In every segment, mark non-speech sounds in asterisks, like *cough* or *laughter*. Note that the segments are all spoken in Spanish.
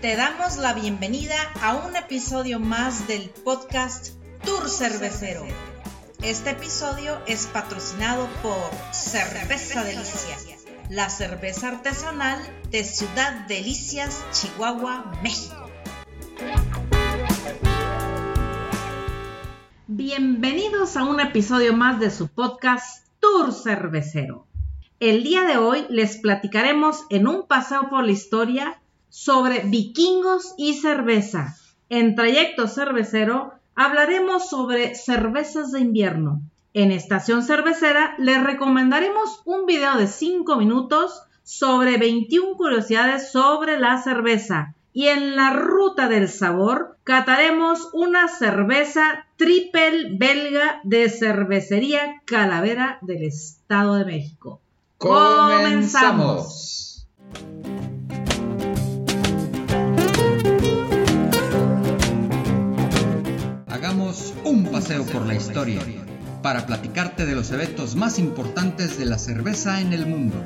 Te damos la bienvenida a un episodio más del podcast Tour Cervecero. Este episodio es patrocinado por Cerveza Delicia, la cerveza artesanal de Ciudad Delicias, Chihuahua, México. Bienvenidos a un episodio más de su podcast Tour Cervecero. El día de hoy les platicaremos en un paseo por la historia sobre vikingos y cerveza. En Trayecto Cervecero hablaremos sobre cervezas de invierno. En Estación Cervecera les recomendaremos un video de 5 minutos sobre 21 curiosidades sobre la cerveza. Y en la ruta del sabor cataremos una cerveza triple belga de cervecería Calavera del Estado de México. ¡Comenzamos! Un paseo por la historia para platicarte de los eventos más importantes de la cerveza en el mundo.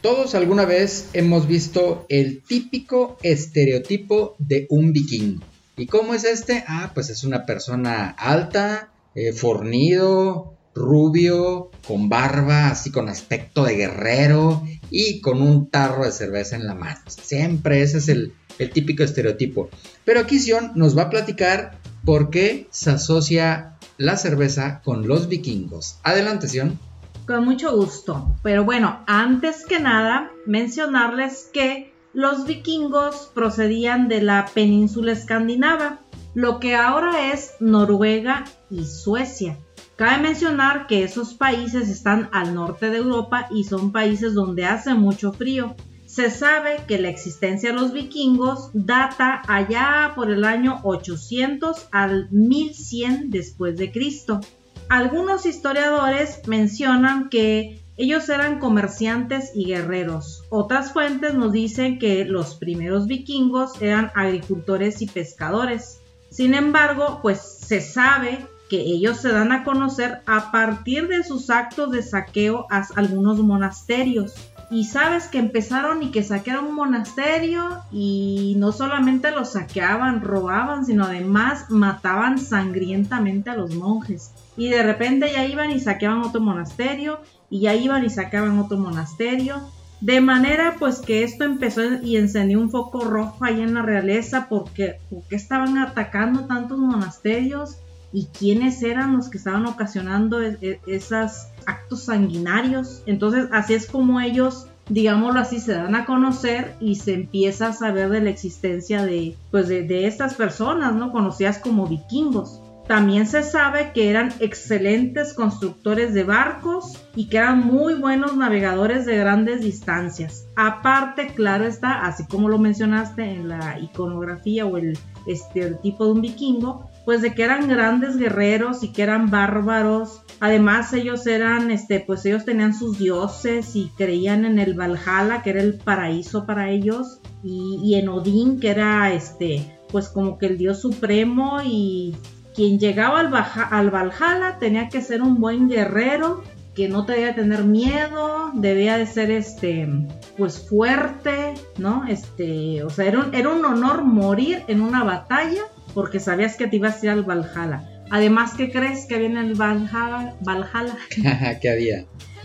Todos alguna vez hemos visto el típico estereotipo de un vikingo. ¿Y cómo es este? Ah, pues es una persona alta, eh, fornido, rubio, con barba, así con aspecto de guerrero y con un tarro de cerveza en la mano. Siempre ese es el, el típico estereotipo. Pero aquí Sion nos va a platicar por qué se asocia la cerveza con los vikingos. Adelante, Sion. Con mucho gusto. Pero bueno, antes que nada, mencionarles que los vikingos procedían de la península escandinava, lo que ahora es Noruega y Suecia. Cabe mencionar que esos países están al norte de Europa y son países donde hace mucho frío. Se sabe que la existencia de los vikingos data allá por el año 800 al 1100 después de Cristo. Algunos historiadores mencionan que ellos eran comerciantes y guerreros. Otras fuentes nos dicen que los primeros vikingos eran agricultores y pescadores. Sin embargo, pues se sabe que ellos se dan a conocer a partir de sus actos de saqueo a algunos monasterios y sabes que empezaron y que saquearon un monasterio y no solamente los saqueaban, robaban, sino además mataban sangrientamente a los monjes. Y de repente ya iban y saqueaban otro monasterio y ya iban y saqueaban otro monasterio. De manera pues que esto empezó y encendió un foco rojo ahí en la realeza porque, porque estaban atacando tantos monasterios y quiénes eran los que estaban ocasionando e, e, esos actos sanguinarios. Entonces así es como ellos digámoslo así, se dan a conocer y se empieza a saber de la existencia de, pues de, de, estas personas, ¿no? Conocidas como vikingos. También se sabe que eran excelentes constructores de barcos y que eran muy buenos navegadores de grandes distancias. Aparte, claro está, así como lo mencionaste en la iconografía o el estereotipo de un vikingo, pues de que eran grandes guerreros y que eran bárbaros. Además ellos eran, este, pues ellos tenían sus dioses y creían en el Valhalla, que era el paraíso para ellos, y, en Odín, que era, este, pues como que el dios supremo y quien llegaba al, al Valhalla tenía que ser un buen guerrero, que no debía tener miedo, debía de ser, este, pues fuerte, ¿no? Este, o sea, era era un honor morir en una batalla porque sabías que te ibas a ir al Valhalla. Además, ¿qué crees que había en el Valhalla? Valhalla? *laughs* ¿Qué había?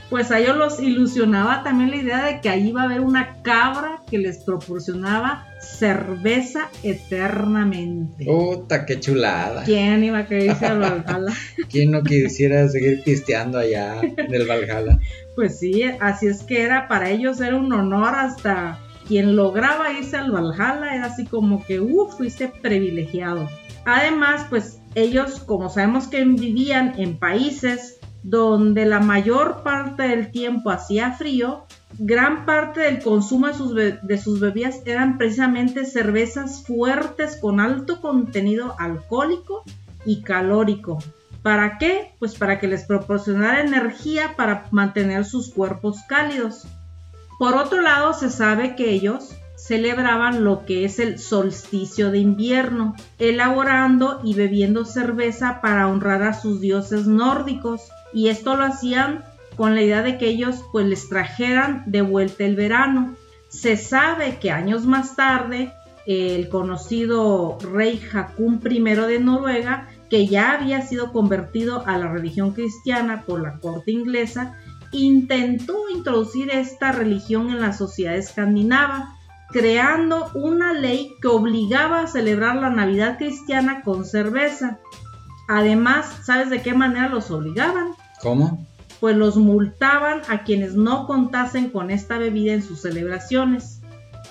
Pues a ellos los ilusionaba también la idea de que ahí iba a haber una cabra que les proporcionaba cerveza eternamente. ¡Puta, qué chulada! ¿Quién iba a querer irse al *laughs* Valhalla? ¿Quién no quisiera seguir pisteando allá en el Valhalla? Pues sí, así es que era, para ellos era un honor hasta quien lograba irse al Valhalla era así como que, uff, fuiste privilegiado. Además, pues ellos, como sabemos que vivían en países donde la mayor parte del tiempo hacía frío, gran parte del consumo de sus, de sus, bebidas eran precisamente cervezas fuertes con alto contenido alcohólico y calórico. ¿Para qué? Pues para que les proporcionara energía para mantener sus cuerpos cálidos. Por otro lado, se sabe que ellos celebraban lo que es el solsticio de invierno, elaborando y bebiendo cerveza para honrar a sus dioses nórdicos, y esto lo hacían con la idea de que ellos pues les trajeran de vuelta el verano. Se sabe que años más tarde el conocido rey Hakun I de Noruega, que ya había sido convertido a la religión cristiana por la corte inglesa, intentó introducir esta religión en la sociedad escandinava, creando una ley que obligaba a celebrar la Navidad cristiana con cerveza. Además, ¿sabes de qué manera los obligaban? ¿Cómo? Pues los multaban a quienes no contasen con esta bebida en sus celebraciones.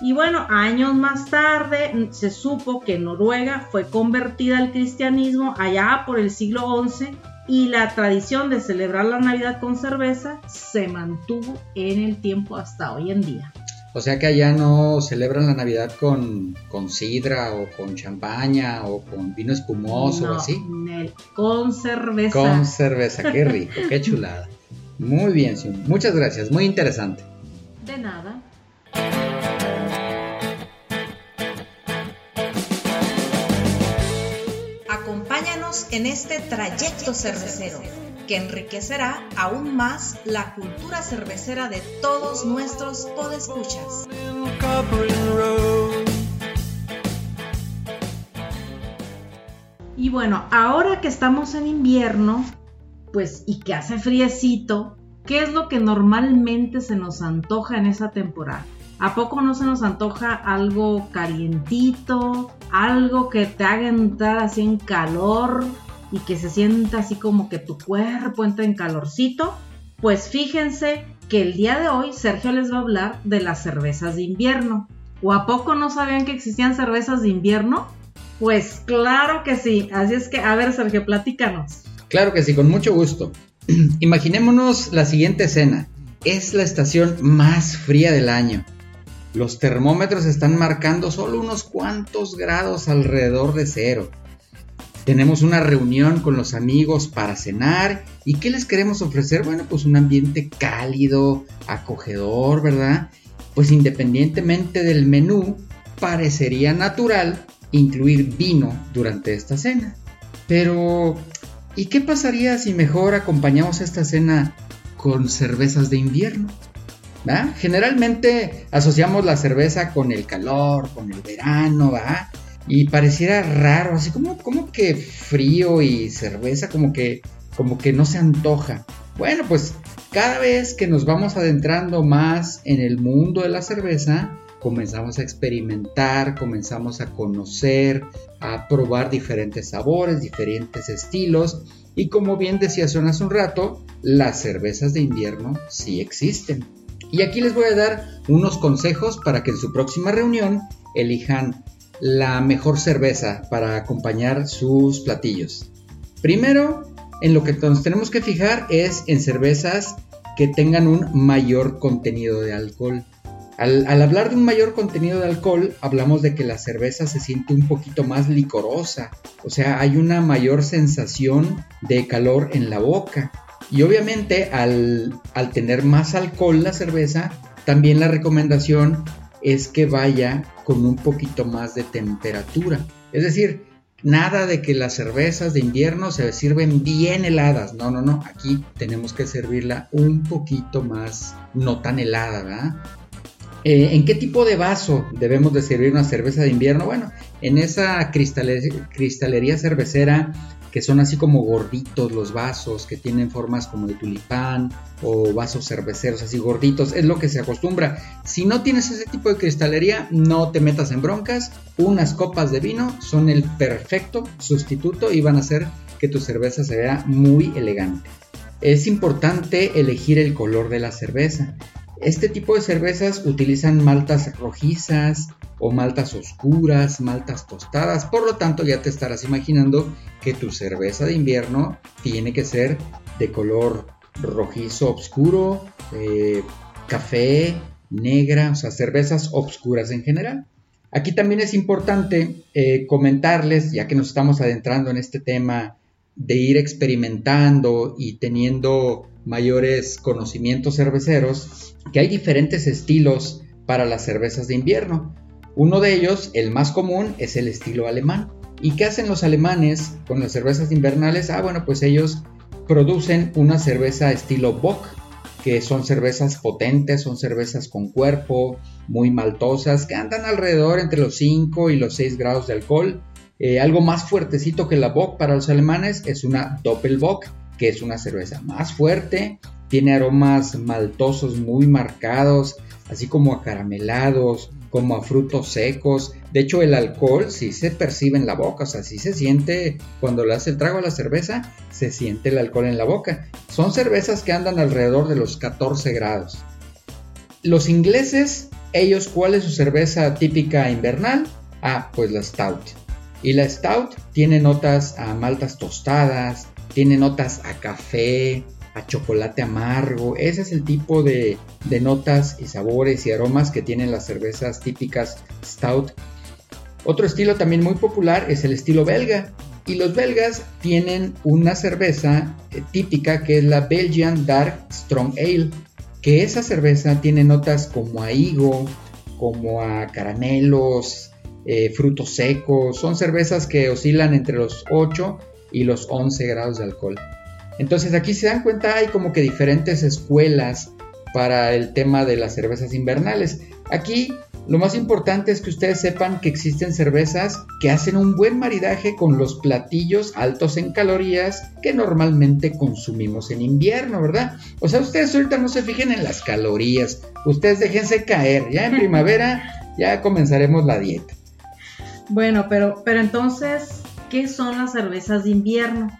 Y bueno, años más tarde se supo que Noruega fue convertida al cristianismo allá por el siglo XI y la tradición de celebrar la Navidad con cerveza se mantuvo en el tiempo hasta hoy en día. O sea que allá no celebran la Navidad con, con sidra o con champaña o con vino espumoso o así. con cerveza. Con cerveza, qué rico, qué *laughs* chulada. Muy bien, muchas gracias, muy interesante. De nada. En este trayecto cervecero que enriquecerá aún más la cultura cervecera de todos nuestros podescuchas. Y bueno, ahora que estamos en invierno, pues y que hace friecito, ¿qué es lo que normalmente se nos antoja en esa temporada? ¿A poco no se nos antoja algo calientito? Algo que te haga entrar así en calor y que se sienta así como que tu cuerpo entra en calorcito? Pues fíjense que el día de hoy Sergio les va a hablar de las cervezas de invierno. ¿O a poco no sabían que existían cervezas de invierno? Pues claro que sí. Así es que, a ver Sergio, platícanos. Claro que sí, con mucho gusto. *clears throat* Imaginémonos la siguiente escena. Es la estación más fría del año. Los termómetros están marcando solo unos cuantos grados alrededor de cero. Tenemos una reunión con los amigos para cenar y ¿qué les queremos ofrecer? Bueno, pues un ambiente cálido, acogedor, ¿verdad? Pues independientemente del menú, parecería natural incluir vino durante esta cena. Pero, ¿y qué pasaría si mejor acompañamos esta cena con cervezas de invierno? Generalmente asociamos la cerveza con el calor, con el verano. Y pareciera raro, así como, como que frío y cerveza, como que, como que no se antoja. Bueno, pues cada vez que nos vamos adentrando más en el mundo de la cerveza, comenzamos a experimentar, comenzamos a conocer, a probar diferentes sabores, diferentes estilos. Y como bien decía hace un rato, las cervezas de invierno sí existen. Y aquí les voy a dar unos consejos para que en su próxima reunión elijan la mejor cerveza para acompañar sus platillos. Primero, en lo que nos tenemos que fijar es en cervezas que tengan un mayor contenido de alcohol. Al, hablar de un mayor contenido de alcohol, hablamos de que la cerveza se siente un poquito más licorosa, o sea, hay una mayor sensación de calor en la boca. Y obviamente al, tener más alcohol la cerveza, también la recomendación es que vaya con un poquito más de temperatura. Es decir, nada de que las cervezas de invierno se sirven bien heladas. No, no, no. Aquí tenemos que servirla un poquito más, no tan helada, ¿verdad? Eh, ¿En qué tipo de vaso debemos de servir una cerveza de invierno? Bueno, en esa cristalería cervecera que son así como gorditos los vasos, que tienen formas como de tulipán o vasos cerveceros así gorditos, es lo que se acostumbra. Si no tienes ese tipo de cristalería, no te metas en broncas, unas copas de vino son el perfecto sustituto y van a hacer que tu cerveza se vea muy elegante. Es importante elegir el color de la cerveza. Este tipo de cervezas utilizan maltas rojizas o maltas oscuras, maltas tostadas, por lo tanto ya te estarás imaginando que tu cerveza de invierno tiene que ser de color rojizo oscuro, eh, café, negra, o sea, cervezas oscuras en general. Aquí también es importante eh, comentarles, ya que nos estamos adentrando en este tema de ir experimentando y teniendo mayores conocimientos cerveceros, que hay diferentes estilos para las cervezas de invierno. Uno de ellos, el más común, es el estilo alemán. ¿Y qué hacen los alemanes con las cervezas invernales? Ah, bueno, pues ellos producen una cerveza estilo Bock. que son cervezas potentes, son cervezas con cuerpo, muy maltosas, que andan alrededor entre los 5 y los 6 grados de alcohol. Eh, algo más fuertecito que la Bock para los alemanes es una Doppelbock, que es una cerveza más fuerte, tiene aromas maltosos muy marcados, así como acaramelados, como a frutos secos. De hecho, el alcohol sí se percibe en la boca, o sea, sí se siente cuando le hace el trago a la cerveza, se siente el alcohol en la boca. Son cervezas que andan alrededor de los 14 grados. Los ingleses, ellos, ¿cuál es su cerveza típica invernal? Ah, pues la Stout. Y la Stout tiene notas a maltas tostadas, tiene notas a café, chocolate amargo. Ese es el tipo de, notas y sabores y aromas que tienen las cervezas típicas stout. Otro estilo también muy popular es el estilo belga. Y los belgas tienen una cerveza eh, típica que es la Belgian Dark Strong Ale. Que esa cerveza tiene notas como a higo, como a caramelos, eh, frutos secos. Son cervezas que oscilan entre los 8 y los 11 grados de alcohol. Entonces aquí se dan cuenta, hay como que diferentes escuelas para el tema de las cervezas invernales. Aquí lo más importante es que ustedes sepan que existen cervezas que hacen un buen maridaje con los platillos altos en calorías que normalmente consumimos en invierno, ¿verdad? O sea, ustedes ahorita no se fijen en las calorías, ustedes déjense caer, ya en primavera ya comenzaremos la dieta. Bueno, pero, pero entonces, ¿qué son las cervezas de invierno?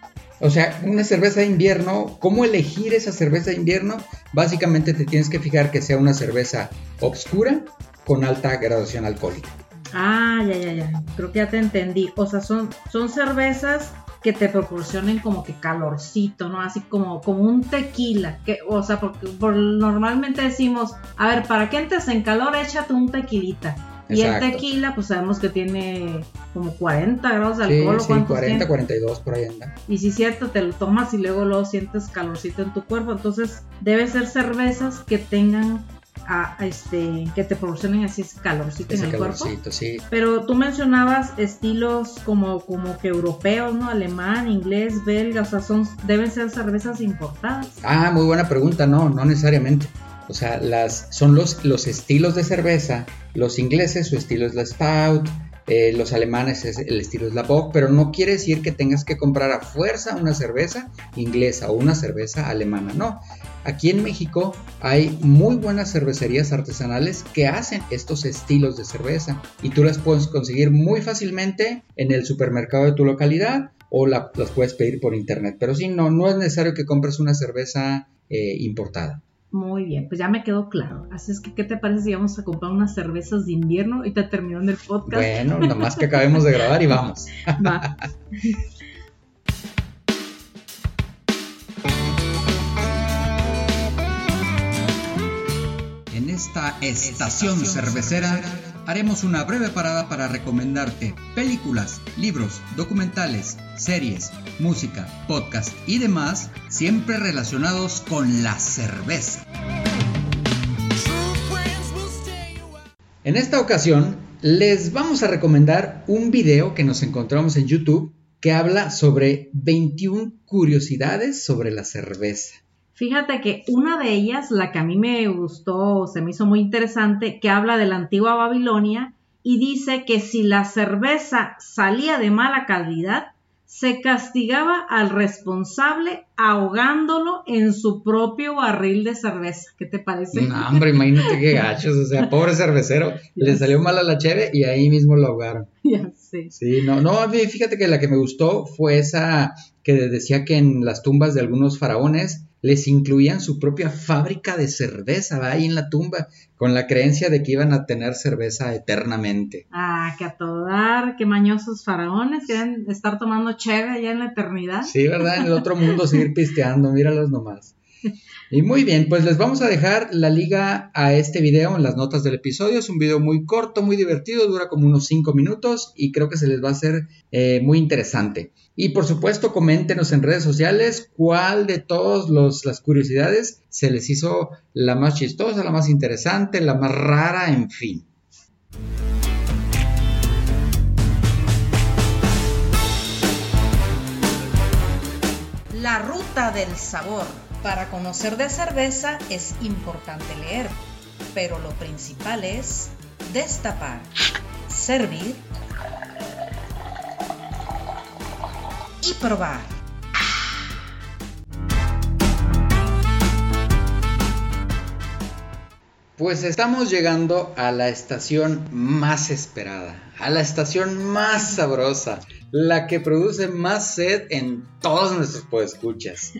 O sea, una cerveza de invierno, ¿cómo elegir esa cerveza de invierno? Básicamente te tienes que fijar que sea una cerveza obscura con alta graduación alcohólica. Ah, ya, ya, ya. Creo que ya te entendí. O sea, son, son cervezas que te proporcionen como que calorcito, ¿no? Así como, como un tequila. Que, o sea, porque normalmente decimos, a ver, para que entres en calor, échate un tequilita. Y el tequila, pues sabemos que tiene como 40 grados de alcohol. Sí, sí 40, 42 por ahí anda. Y si es cierto, te lo tomas y luego lo sientes calorcito en tu cuerpo. Entonces, debe ser cervezas que tengan a, este, que te proporcionen así ese calorcito en el cuerpo. Sí. Pero tú mencionabas estilos como, como que europeos, ¿no? Alemán, inglés, belga, o sea, son, deben ser cervezas importadas. Ah, muy buena pregunta, no, no necesariamente. O sea, las, son los, los estilos de cerveza. Los ingleses, su estilo es la Stout. Eh, los alemanes, es, el estilo es la Bock. Pero no quiere decir que tengas que comprar a fuerza una cerveza inglesa o una cerveza alemana. No. Aquí en México hay muy buenas cervecerías artesanales que hacen estos estilos de cerveza. Y tú las puedes conseguir muy fácilmente en el supermercado de tu localidad o las puedes pedir por internet. Pero sí, no, no es necesario que compres una cerveza eh, importada. Muy bien, pues ya me quedó claro. Así es que, ¿qué te parece si vamos a comprar unas cervezas de invierno y te terminando el podcast? Bueno, nada más que acabemos de grabar y vamos. *laughs* Va. En esta estación cervecera haremos una breve parada para recomendarte películas, libros, documentales, series, música, podcast y demás, siempre relacionados con la cerveza. En esta ocasión, les vamos a recomendar un video que nos encontramos en YouTube que habla sobre 21 curiosidades sobre la cerveza. Fíjate que una de ellas, la que a mí me gustó, se me hizo muy interesante, que habla de la antigua Babilonia y dice que si la cerveza salía de mala calidad, se castigaba al responsable ahogándolo en su propio barril de cerveza. ¿Qué te parece? No, hombre, imagínate qué gachos, o sea, pobre cervecero, le salió mal a la cheve y ahí mismo lo ahogaron. *laughs* Ya sé. Sí, no, no, fíjate que la que me gustó fue esa que decía que en las tumbas de algunos faraones les incluían su propia fábrica de cerveza ahí en la tumba, con la creencia de que iban a tener cerveza eternamente. Ah, que a todo dar, qué mañosos faraones, quieren estar tomando cheve allá en la eternidad. Sí, ¿verdad? En el otro mundo seguir *laughs* pisteando, míralos nomás. *laughs* Y muy bien, pues les vamos a dejar la liga a este video en las notas del episodio. Es un video muy corto, muy divertido, dura como unos 5 minutos y creo que se les va a hacer eh, muy interesante. Y por supuesto, coméntenos en redes sociales cuál de todas las curiosidades se les hizo la más chistosa, la más interesante, la más rara, en fin. La ruta del sabor. Para conocer de cerveza es importante leer, pero lo principal es destapar, servir y probar. Pues estamos llegando a la estación más esperada, a la estación más sabrosa, la que produce más sed en todos nuestros podescuchas.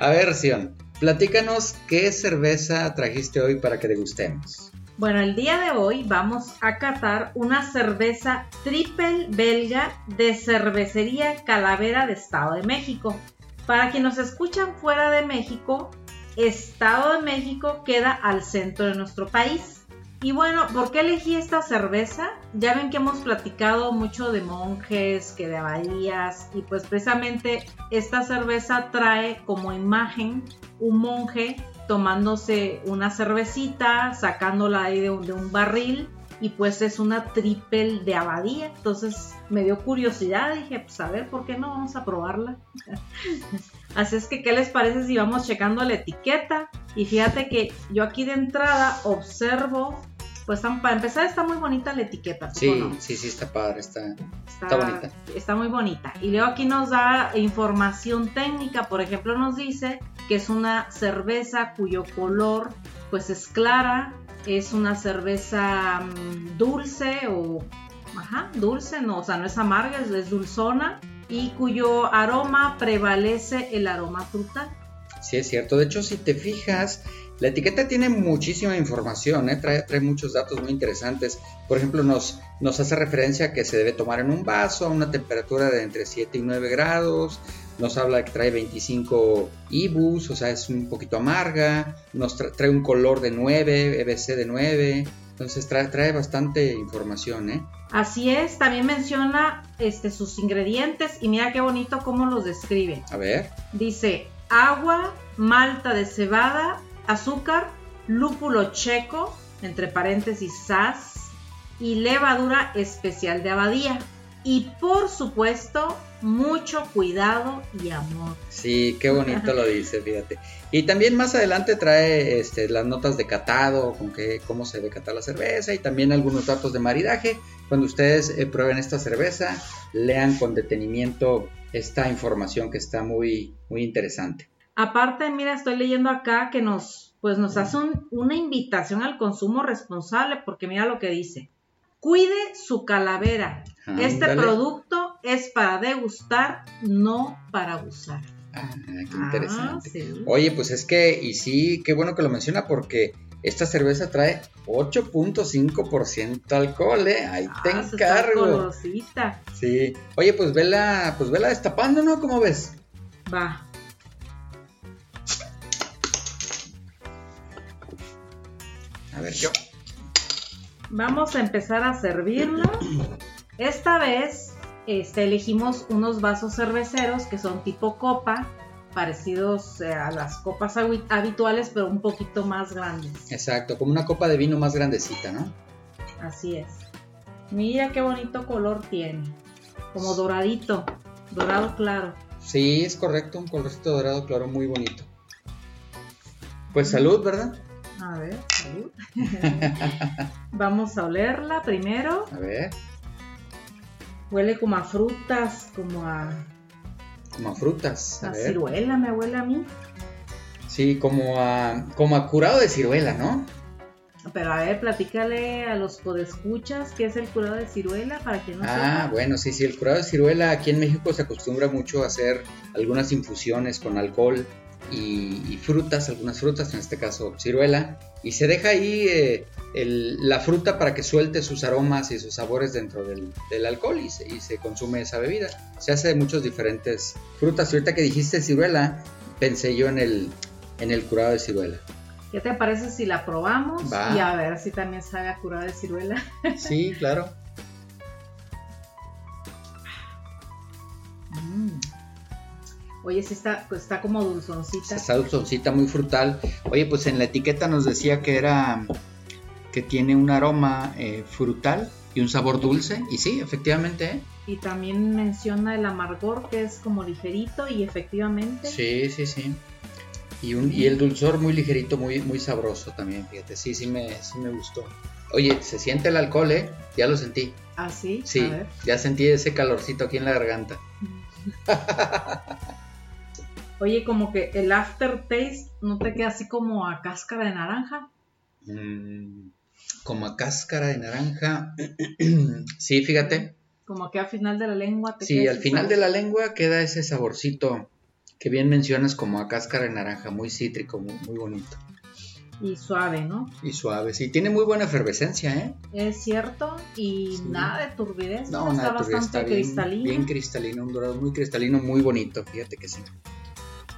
A ver, Sion, platícanos qué cerveza trajiste hoy para que degustemos. Bueno, el día de hoy vamos a catar una cerveza triple belga de cervecería Calavera de Estado de México. Para quienes nos escuchan fuera de México, Estado de México queda al centro de nuestro país. Y bueno, ¿por qué elegí esta cerveza? Ya ven que hemos platicado mucho de monjes, que de abadías, y pues precisamente esta cerveza trae como imagen un monje tomándose una cervecita, sacándola ahí de un, de un barril, y pues es una triple de abadía. Entonces me dio curiosidad, dije, pues a ver, ¿por qué no vamos a probarla? *laughs* Así es que, ¿qué les parece si vamos checando la etiqueta? Y fíjate que yo aquí de entrada observo, pues para empezar está muy bonita la etiqueta. Sí, sí, sí, está padre, está, está, bonita. Está muy bonita. Y luego aquí nos da información técnica, por ejemplo nos dice que es una cerveza cuyo color pues es clara, es una cerveza mm, dulce o, ajá, dulce, no, o sea, no es amarga, es dulzona y cuyo aroma prevalece el aroma frutal. Sí, es cierto. De hecho, si te fijas, la etiqueta tiene muchísima información, ¿eh? trae, trae, muchos datos muy interesantes. Por ejemplo, nos, nos hace referencia a que se debe tomar en un vaso a una temperatura de entre 7 y 9 grados. Nos habla de que trae 25 IBUs, o sea, es un poquito amarga. Nos trae un color de 9, EBC de 9. Entonces trae, trae bastante información, ¿eh? Así es, también menciona este, sus ingredientes y mira qué bonito cómo los describe. A ver. Dice agua, malta de cebada, azúcar, lúpulo checo, entre paréntesis sas, y levadura especial de abadía. Y por supuesto, mucho cuidado y amor. Sí, qué bonito lo dice, fíjate. Y también más adelante trae este, las notas de catado, con qué, cómo se debe catar la cerveza y también algunos datos de maridaje. Cuando ustedes eh, prueben esta cerveza, lean con detenimiento esta información que está muy, muy interesante. Aparte, mira, estoy leyendo acá que nos, pues nos hace una invitación al consumo responsable, porque mira lo que dice. Cuide su calavera. este producto es para degustar, no para abusar. Ah, qué interesante. Ah, Oye, pues es que, y sí, qué bueno que lo menciona porque esta cerveza trae 8.5% alcohol, ¿eh? Ahí ah, te encargo. Sí. Oye, pues vela, pues vela destapando, ¿no? ¿Cómo ves? Va. A ver, yo. Vamos a empezar a servirla. Esta vez este, elegimos unos vasos cerveceros que son tipo copa, parecidos eh, a las copas habituales, pero un poquito más grandes. Exacto, como una copa de vino más grandecita, ¿no? Así es. Mira qué bonito color tiene. Como doradito, dorado claro. Sí, es correcto, un colorcito dorado claro muy bonito. Pues salud, ¿verdad? A ver, salud. *laughs* Vamos a olerla primero. A ver. Huele como a frutas, como a. Como a frutas. A, ciruela, me huele a mí. Sí, como a. como a curado de ciruela, ¿no? Pero a ver, platícale a los podescuchas qué es el curado de ciruela para que no Ah, bueno, sí, sí, el curado de ciruela aquí en México se acostumbra mucho a hacer algunas infusiones con alcohol y, frutas, algunas frutas, en este caso ciruela, y se deja ahí eh, la fruta para que suelte sus aromas y sus sabores dentro del, alcohol y se, consume esa bebida. Se hace de muchos diferentes frutas. Y ahorita que dijiste ciruela, pensé yo en el, en el curado de ciruela. ¿Qué te parece si la probamos? Y a ver si también sabe a curado de ciruela. Sí, claro. Oye, sí está, pues está como dulzoncita. Está dulzoncita, muy frutal. Oye, pues en la etiqueta nos decía que era que tiene un aroma eh, frutal y un sabor dulce. Y sí, efectivamente. ¿eh? Y también menciona el amargor que es como ligerito y efectivamente. Sí, sí, sí. Y, un, y el dulzor muy ligerito, muy, muy sabroso también, fíjate. Sí, sí me, sí me gustó. Oye, se siente el alcohol, ¿eh? Ya lo sentí. ¿Ah, sí? Sí, A ver. ya sentí ese calorcito aquí en la garganta. *laughs* Oye, como que el aftertaste no te queda así como a cáscara de naranja. Mm, como a cáscara de naranja. *clears throat* sí, fíjate. Como que al final de la lengua te Sí, queda al final sabor. de la lengua queda ese saborcito que bien mencionas como a cáscara de naranja, muy cítrico, muy, muy bonito. Y suave, ¿no? Y suave. Sí, tiene muy buena efervescencia, ¿eh? Es cierto. Y Sí. nada de turbidez. No, está nada, todavía bastante está bien, cristalino. bien cristalino, un dorado muy cristalino, muy bonito, fíjate que sí.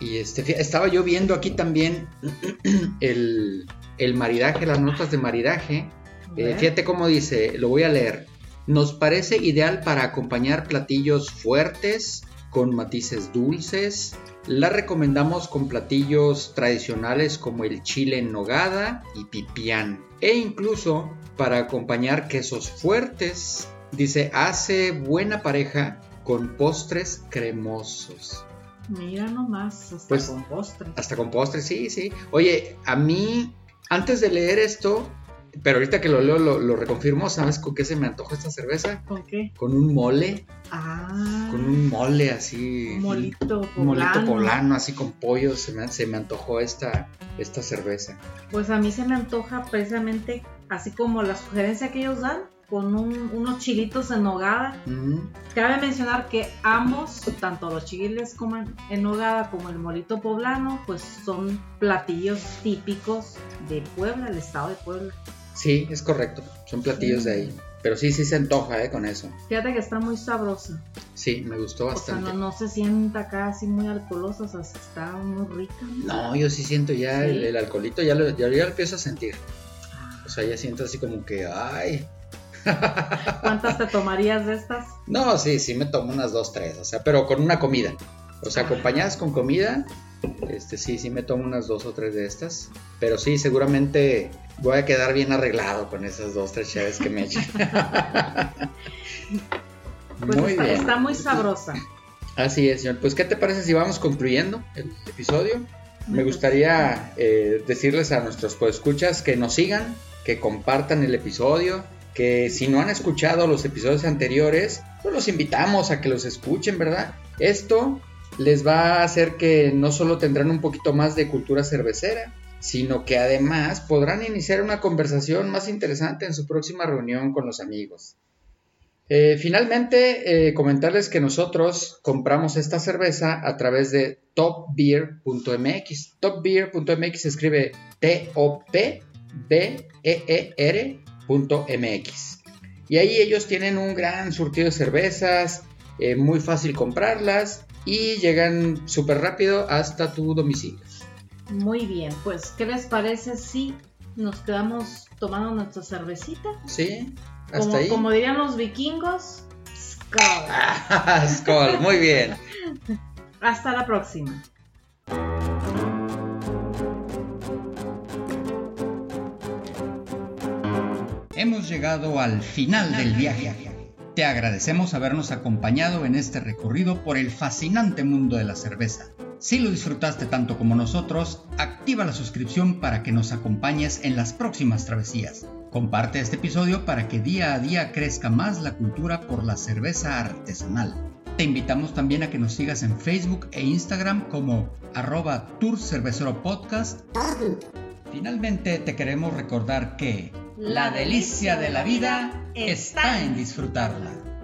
Y este, estaba yo viendo aquí también *clears throat* el, el maridaje, las notas de maridaje. Eh, fíjate cómo dice, lo voy a leer. Nos parece ideal para acompañar platillos fuertes con matices dulces. La recomendamos con platillos tradicionales como el chile en nogada y pipián. E incluso para acompañar quesos fuertes. Dice, hace buena pareja con postres cremosos. Mira nomás, hasta Pues- con postre. Hasta con postres, sí, sí. Oye, a mí, antes de leer esto, pero ahorita que lo leo, lo, lo reconfirmo, ¿sabes con qué se me antoja esta cerveza? ¿Con qué? Con un mole, Ah, con un mole así. un molito poblano. un molito poblano, así con pollo, se me, se me antojó esta, esta cerveza. Pues a mí se me antoja precisamente así como la sugerencia que ellos dan, con un- unos chilitos en nogada. Cabe mencionar que ambos, tanto los chiles como en, nogada como el molito poblano, pues son platillos típicos de Puebla, del estado de Puebla. sí, es correcto, son platillos de ahí. Pero sí, sí se antoja, ¿eh? Con eso. Fíjate que está muy sabrosa. Sí, me gustó O sea, bastante. no, no se sienta acá así muy alcoholosa, o sea, está muy rica. No, yo sí siento ya Sí. el, el alcoholito, ya lo, ya, ya lo empiezo a sentir. Ah, O sea, ya siento así como que, ay, *laughs* ¿Cuántas te tomarías de estas? No, sí, sí me tomo unas dos, tres, o sea, pero con una comida. O sea, acompañadas con comida, este sí, sí me tomo unas dos o tres de estas. Pero sí, seguramente voy a quedar bien arreglado con esas dos, tres chaves que me echen. *laughs* Pues muy está, bien. está muy sabrosa. Así es, señor. Pues, ¿qué te parece si vamos concluyendo el episodio? Me gustaría eh, decirles a nuestros podescuchas que nos sigan, que compartan el episodio, que si no han escuchado los episodios anteriores, pues los invitamos a que los escuchen, ¿verdad? Esto les va a hacer que no solo tendrán un poquito más de cultura cervecera, sino que además podrán iniciar una conversación más interesante en su próxima reunión con los amigos. Eh, finalmente, eh, comentarles que nosotros compramos esta cerveza a través de topbeer.mx. Topbeer.mx se escribe T-O-P-B-E-E-R.mx. Y ahí ellos tienen un gran surtido de cervezas, eh, muy fácil comprarlas y llegan súper rápido hasta tu domicilio. Muy bien, pues, ¿qué les parece si nos quedamos tomando nuestra cervecita? ¿Sí? Hasta Como, ahí. como dirían los vikingos, *laughs* skål. Skol, muy bien. *laughs* Hasta la próxima. Hemos llegado al final del viaje. Te agradecemos habernos acompañado en este recorrido por el fascinante mundo de la cerveza. Si lo disfrutaste tanto como nosotros, activa la suscripción para que nos acompañes en las próximas travesías. Comparte este episodio para que día a día crezca más la cultura por la cerveza artesanal. Te invitamos también a que nos sigas en Facebook e Instagram como arroba. Finalmente te queremos recordar que la delicia de la vida está en disfrutarla.